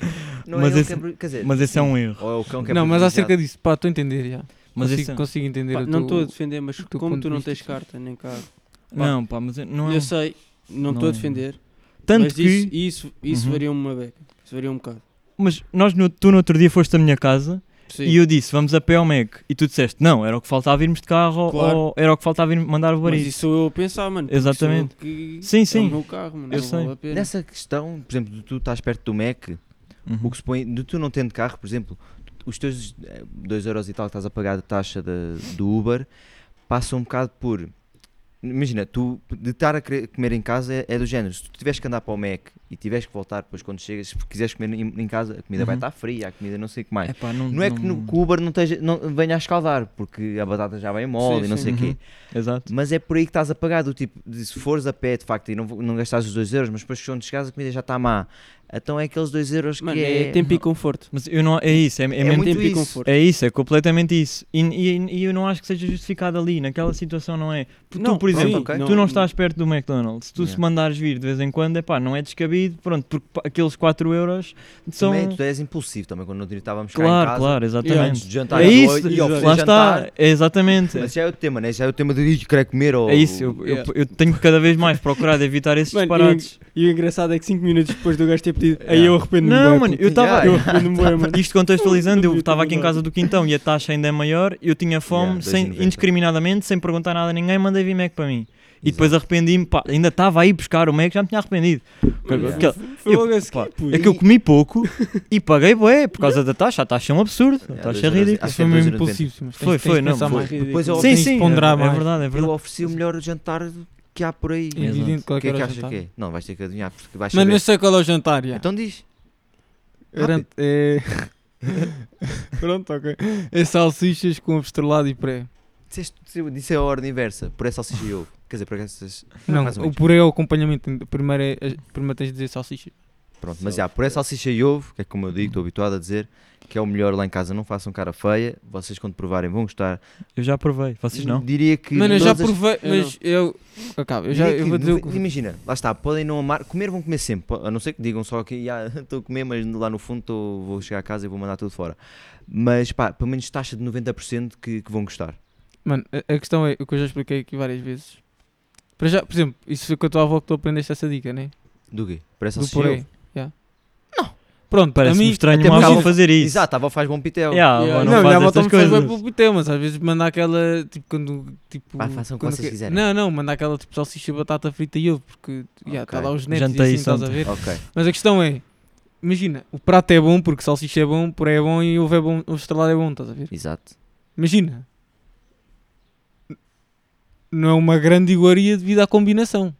Não Mas é esse- que é pri- quer dizer, mas esse é um erro. Ou é o cão que é Não, mas acerca disso, pá, estou a entender já. Mas consigo, esse é- consigo entender Pá, não estou a defender, mas como tu não tens carta nem carro. Não, pá, mas é- não é. eu sei, não estou a é- defender, Tanto mas que. isso, isso, isso Uhum. varia-me uma beca. Isso varia um bocado. Mas nós, no, tu no outro dia foste à minha casa Sim. e eu disse, vamos a pé ao Mac. E tu disseste, não, era o que faltava irmos de carro Claro. ou era o que faltava ir mandar o mas barito. isso eu a pensar, mano. Exatamente. Sim, É sim. o meu carro, mano. Eu não sei. vale a pena. Nessa questão, por exemplo, de tu estás perto do Mac, Uhum. o que se põe, de tu não tendo carro, por exemplo, os teus 2 euros e tal que estás a pagar de taxa da- do Uber, passa um bocado por. Imagina, tu de estar a comer em casa é, é do género. Se tu tiveres que andar para o Mac e tiveres que voltar depois quando chegas, se quiseres comer em, em casa, a comida vai Uhum. estar fria, a comida não sei o que mais. Epá, não, Não é que, no, que o Uber não, esteja, não venha a escaldar, porque a batata já vem mole Sim, e não sim. sei o quê. Uhum. Exato. Mas é por aí que estás a pagar, do tipo, de se fores a pé de facto e não, não gastares os 2 euros, mas depois quando chegares a comida já está má. Então é aqueles 2 euros Mano, que é, é. tempo e conforto. Mas eu não, é isso, é, é, É mesmo muito tempo e isso. conforto. É isso, é completamente isso. E, e- e eu não acho que seja justificado ali, naquela situação não é. Porque tu, Não, por exemplo, sim, ok. tu não estás perto do McDonald's, tu se Yeah. mandares vir de vez em quando, é pá, não é descabido, pronto, porque aqueles 4 euros são. Também, tu és impulsivo também quando não estávamos cá em Claro, casa. claro, Antes exatamente. de jantar É e- isso, e oferecer lá jantar, está, é exatamente. Mas já é o tema, né? Já é o tema de "Ih, querer comer ou. É isso, eu, eu- Yeah. eu tenho cada vez mais procurado evitar esses Mano, disparates. E o engraçado é que 5 minutos depois do gajo ter pedido, aí eu arrependo-me. Não, mano, eu estava. Yeah, Eu (laughs) arrependo-me, mano. Isto contextualizando, eu estava aqui em casa do Quintão e a taxa ainda é maior, eu tinha fome, Yeah, sem, 2,90. indiscriminadamente, sem perguntar nada a ninguém, mandei vir Mac para mim. E depois arrependi-me, pá, ainda estava aí buscar o Mac, já me tinha arrependido. Foi eu- pá, é que eu comi pouco e paguei bué por causa da taxa, a taxa é um absurdo, a taxa é ridícula. Acho que Foi é mesmo 2,90. impulsivo. Foi, foi, não, foi. Depois eu, Sim, sim, é, ponderar é mais. verdade, é eu verdade. ofereci o melhor jantar que há por aí. Exato. Qual é que é que jantar. que é? Não, vais ter que adivinhar porque vais Mano, saber. eu sei qual é o jantar, já. Então diz. Garante- é... (laughs) Pronto, ok. É salsichas com estrelado e pré. Disseste, disse a ordem inversa, por essa salsicha e ovo. Quer dizer, por essas. Não, mais ou o menos. puré é o acompanhamento. Primeiro, é, primeiro tens de dizer salsicha. Pronto, mas já, por essa salsicha e ovo, que é como eu digo, estou habituado a dizer, que é o melhor lá em casa, não façam cara feia, vocês quando provarem vão gostar. Eu já provei, vocês não? Diria que. Mano, eu já provei, Eu mas eu. Acaba, eu já eu vou dizer. Imagina, lá está, podem não amar, comer vão comer sempre, a não ser que digam só que "Ya, (laughs) estou a comer, mas lá no fundo tô- vou chegar a casa e vou mandar tudo fora. Mas pá, pelo menos taxa de 90% que, que vão gostar. Mano, a, a questão é o que eu já expliquei aqui várias vezes. Para já, por exemplo, isso foi com a tua avó que tu aprendeste essa dica, né? Do quê? Parece Do salsicha e purê. Yeah. Pronto, Parece-me mim. estranho uma avó fazer isso. Exato, a avó faz bom pitel. Yeah, avó Yeah. não, Não, faz minha avó também faz pelo pitel, mas às vezes manda aquela, tipo, quando, tipo... Pá, façam o que vocês que- quiserem. Não, não, manda aquela, tipo, salsicha, batata frita e ovo, porque, já, está Ok. lá os netos e Jantei assim, isso estás a ver? Ok. Mas a questão é, imagina, o prato é bom porque salsicha é bom, puré é bom e ovo é bom, ovo estrelado é bom, estás a ver? Exato. Imagina. Não é uma grande iguaria devido à combinação.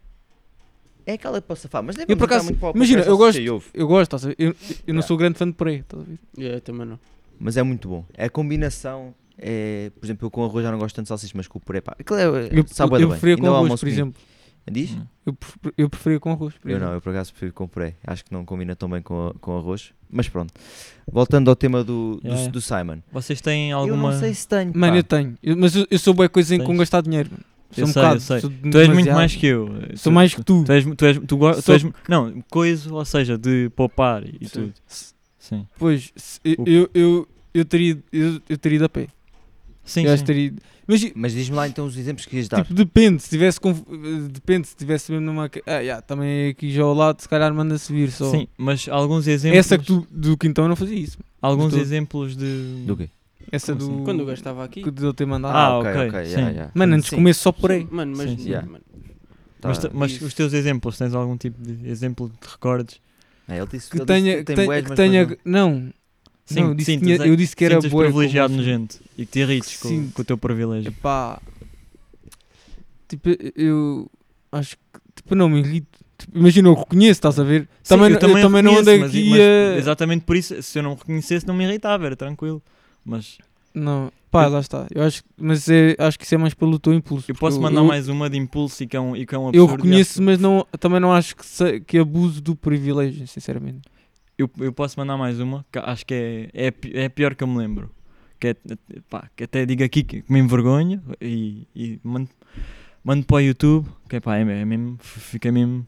É aquela que posso falar, mas nem Eu, por acaso, muito para o- imagina, eu gosto-. Eu gosto, estás a ver? Eu, eu não sou grande fã de puré, estás a ver? Yeah, eu também não. Mas é muito bom. A combinação é, por exemplo, eu com arroz já não gosto tanto de salsicha, mas com o puré, pá. Aquilo é, Eu, sabe eu, da eu bem. preferia com arroz, almoço por exemplo. Diz? Hum. Eu, pref- eu preferia com arroz, por Eu exemplo. não, eu por acaso prefiro com puré. Acho que não combina tão bem com, a- com arroz. Mas pronto. Voltando ao tema do, do, Yeah, do Simon. Vocês têm Eu alguma. não sei se tenho. Mano, pá. eu tenho. Eu- mas eu, eu sou boa coisa em com gastar dinheiro. mano. Sou Eu um sei, bocado, eu sei. sou Tu és muito mais que eu. Sou mais que tu. Tu és, tu és, tu, go- tu és- não, coisa, ou seja, de poupar e Sim. tudo. Sim. Pois, se- eu, eu, eu, eu teria, eu, eu teria ido a pé. Sim, sim. teria. Mas, Mas diz-me lá então os exemplos que ias dar. tipo, depende. Se tivesse, conf- depende, se tivesse mesmo numa. Ah, yeah, também é aqui já ao lado, se calhar manda-se vir só. Sim, mas alguns exemplos. Essa que tu, do Quintão eu não fazia isso. Alguns Estou- exemplos de. Do quê? Essa Como do. assim? Quando o gajo estava aqui. Que de eu ter mandado. Ah, ok, ok, ok. sim. yeah, yeah. Mano, antes de Sim. comer só por aí. Mano, mas. Sim, sim. Yeah. mano, Tá. Mas, mas os teus exemplos, tens algum tipo de exemplo de recordes? É, ele disse Que ele tenha. disse Que tem tenha. bués, que tenha depois não. Sim, não, eu disse, sim, tinha- eu disse que era boa. privilegiado no gente e que te irrites com, com o teu privilégio. Epá. Tipo, eu acho que. Tipo, não me irrito. Tipo, imagina, eu reconheço, estás a ver? Sim, também, eu eu também, não ando mas- aqui mas a. Exatamente por isso, se eu não reconhecesse, não me irritava, era tranquilo. Mas Não, pá, Eu- lá está. Eu acho, mas é, acho que isso é mais pelo teu impulso. eu posso mandar eu, mais uma de impulso e que é um, e que é um absurdo. Eu reconheço, mas não, também não acho que, se- que abuso do privilégio, sinceramente. Eu, eu posso mandar mais uma, que acho que é, é, é a pior que eu me lembro. Que, é, pá, que até digo aqui que me envergonho e, e mando, mando para o YouTube, que é pá, é, é mesmo, fica mesmo.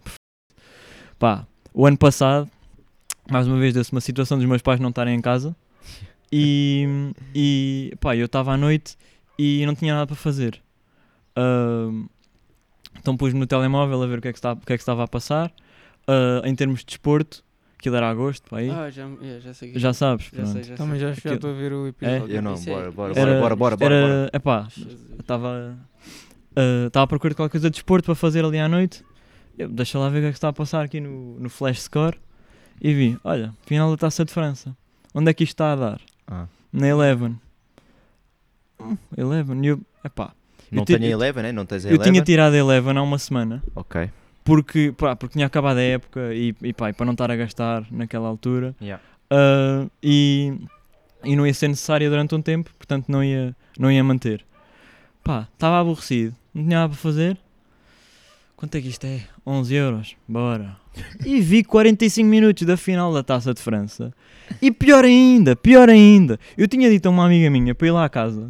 Pá, o ano passado, mais uma vez, deu-se uma situação dos meus pais não estarem em casa e, e pá, eu estava à noite e não tinha nada para fazer. Ahm, então pus-me no telemóvel a ver o que é que, estava, o que, é que estava a passar. Ah, em termos de desporto, aquilo era agosto, pá, aí. Ah, já, yeah, já sei. que- Já sabes, Já pronto. sei, já sei. Também já, já Aquilo- estou a ver o episódio. Eu não, é- bora, bora, bora, Era, bora, bora, bora, era, bora. epá, estava estava à procura de qualquer coisa de desporto para fazer ali à noite. Eu, deixa lá ver o que é que está a passar aqui no, no Flash Score. E vi, olha, final da Taça de França. Onde é que isto está a dar? Ah. Na Eleven. Hum, Eleven. Eu, epá, Não te- tenho a Eleven, né? Não tens a eu Eleven? tinha tirado a Eleven há uma semana. Ok. Porque, pá, porque tinha acabado a época e, e, pá, e para não estar a gastar naquela altura. Yeah. Ah, e, e não ia ser necessária durante um tempo, portanto não ia, não ia manter. Pá, estava aborrecido, não tinha nada para fazer. Quanto é que isto é? 11 euros, bora. E vi 45 minutos da final da Taça de França. E pior ainda, pior ainda, eu tinha dito a uma amiga minha para ir lá à casa.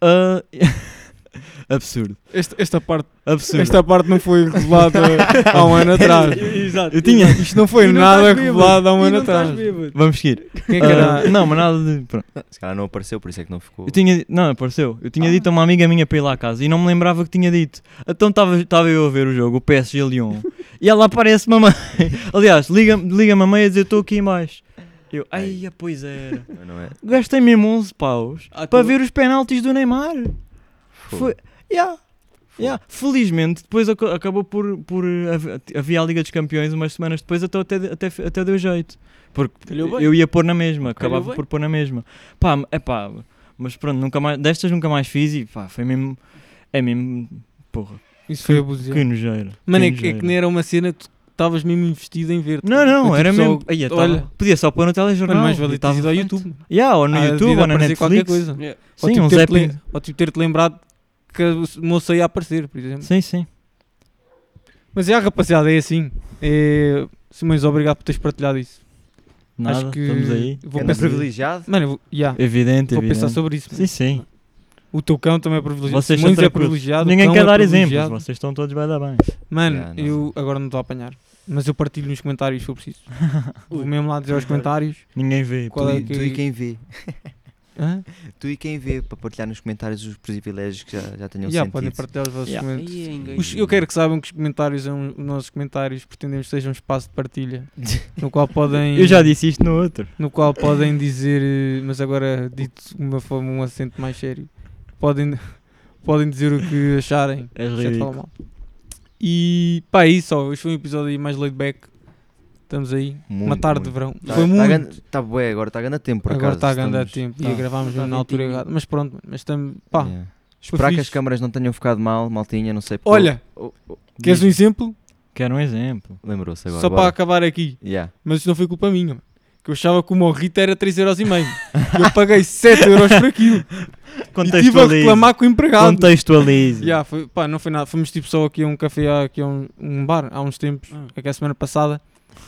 Ah, (laughs) (laughs) absurdo, Esta, esta, parte, absurdo. esta parte não foi revelada (laughs) há um ano atrás. (laughs) Exato. Eu tinha. Isto não foi não nada revelado há um E ano não estás atrás. Vamos seguir. Quem é que era? Ah, não, mas nada de. pronto. Se calhar não apareceu, por isso é que não ficou. Eu tinha, não, apareceu. Eu tinha Ah. dito a uma amiga minha para ir lá à casa e não me lembrava que tinha dito. Então estava eu a ver o jogo, o PSG Lyon, e ela aparece mamãe. Aliás, liga-me liga a mãe a dizer: Estou aqui em baixo. Eu, ai, pois era. Não é? Gastei mesmo 11 paus Ah, para tu- ver os penaltis do Neymar. Foi. Fogo. Yeah. Fogo. Yeah. Felizmente, depois acabou por. por havia a Liga dos Campeões umas semanas depois, até, até, até, até deu jeito. Porque eu ia pôr na mesma, acabava por pôr na mesma. Pá, é pá, mas pronto, nunca mais, destas nunca mais fiz e pá, foi mesmo. É mesmo. Porra, Isso foi abuso. que nojeira. Mano, é que que, é que nem era uma cena que tu estavas mesmo investido em ver. Não, não, Foi era tipo só- mesmo. Aí, olha, tava- podia só pôr no telejornal. mano, mais e ter ido ao. YouTube. Yeah, ou no Ah, YouTube, ou na Netflix. qualquer coisa. Yeah. Ou Sim, tipo uns ter-te zapping. lem- Ou tipo ter-te lembrado que a moça ia aparecer, por exemplo. Sim, sim. Mas é, rapaziada, é assim. É, Simões, obrigado por teres partilhado isso. Nada, Acho que estamos aí. Vou Anda pensar, privilegiado. mano, vou, yeah, Evidente, vou evidente. pensar sobre isso. Sim, sim. O teu cão também é privilegiado. Vocês Simões são é privilegiado. o Ninguém quer é dar exemplos, privilegiado. vocês estão todos bem da bem. Mano, Yeah, eu agora não estou a apanhar. Mas eu partilho nos comentários se for preciso. (laughs) Vou mesmo lá dizer aos comentários. Ninguém vê. Qual tu, é e- que- tu e quem vê. (laughs) Hã? Tu e quem vê para partilhar nos comentários os privilégios que já, já tenham Yeah, sentido. podem partilhar os vossos Yeah. comentários. É. Os- eu quero que saibam que os comentários, são, os nossos comentários, pretendemos que sejam um espaço de partilha. (laughs) No qual podem. Eu já disse isto no outro. no qual podem dizer, mas agora dito de uma forma, um acento mais sério, podem, podem dizer o que acharem. Falar ridículo. mal. E pá, é isso, ó, hoje foi um episódio aí mais laid back. Estamos aí, Muito, uma tarde muito. de verão. Tá, foi tá muito. ganda- Tá bué, agora está ganhando tempo por Agora acaso. está a ganhar tempo. tá. E gravámos Tá na altura errada. Mas pronto, mas estamos. Pá, Yeah. Esperar que as câmaras não tenham ficado mal, maltinha, não sei porque olha, oh, oh, queres um exemplo? Quero um exemplo. Lembrou-se agora. Só para bora. acabar aqui. Yeah. Mas isso não foi culpa minha. Que eu achava que o morrito era 3,5€. eu paguei 7€ por aquilo. (laughs) E tive a reclamar com o empregado. Contextualize. Yeah, foi, pá, não foi nada. Fomos tipo só aqui a um café, aqui a um, um bar, há uns tempos, Ah. aqui a semana passada.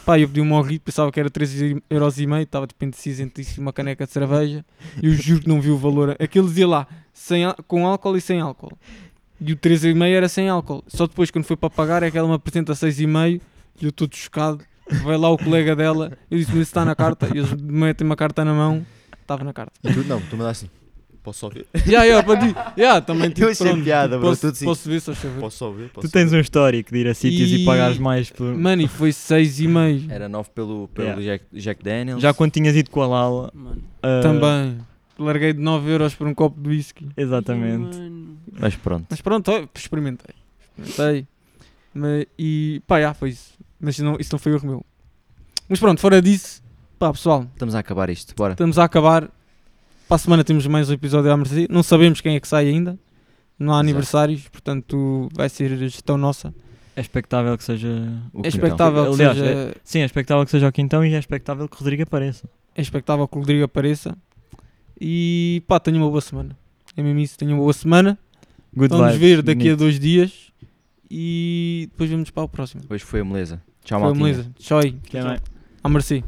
Pá, eu pedi um morrito, pensava que era 3,5€, estava tipo indeciso entre isso e uma caneca de cerveja. Eu juro que não vi o valor. Aquele dizia lá, sem, com álcool e sem álcool. E o 3,5 era sem álcool. Só depois, quando foi para pagar, é que ela me apresenta 6,5 e eu estou chocado. Vai lá o colega dela, eu disse: Mas está na carta. E eles metem uma carta na mão, estava na carta. E tu, não, tu mandaste assim. Posso só ver? Já, já, para ti. Já, também tipo, Eu achei pronto, piada, bro, posso, tudo sim. posso ver, só favor. Posso só ver? Tu tens um histórico de ir a sítios e, E- pagares mais por. Mano, e foi 6,5 Era 9 pelo, pelo Yeah. Jack, Jack Daniels. Já quando tinhas ido com a Lala. Mano. ah, também. Larguei de 9 euros por um copo de whisky. Exatamente. Mano. Mas pronto. Mas pronto, ó, experimentei. Experimentei. Mas, e pá, já foi isso. Mas isso não, isso não foi erro meu. Mas pronto, fora disso, pá, pessoal, Estamos a acabar isto. Bora. estamos a acabar. Para a semana temos mais um episódio à Mercedes. Não sabemos quem é que sai ainda. Não há Exato. aniversários, portanto vai ser gestão nossa. É expectável que seja. O É expectável que Aliás, seja. Sim, é expectável que seja o quintão e é expectável que o Rodrigo apareça. É expectável que o Rodrigo apareça. E pá, tenha uma boa semana. É mesmo isso, tenha uma boa semana. Good Vamos vibes, ver daqui a bonito. dois dias. E depois vamos para o próximo. Depois foi a moleza. Tchau, Foi, maltinha. beleza. Tchau aí. Que é bem. À mercê.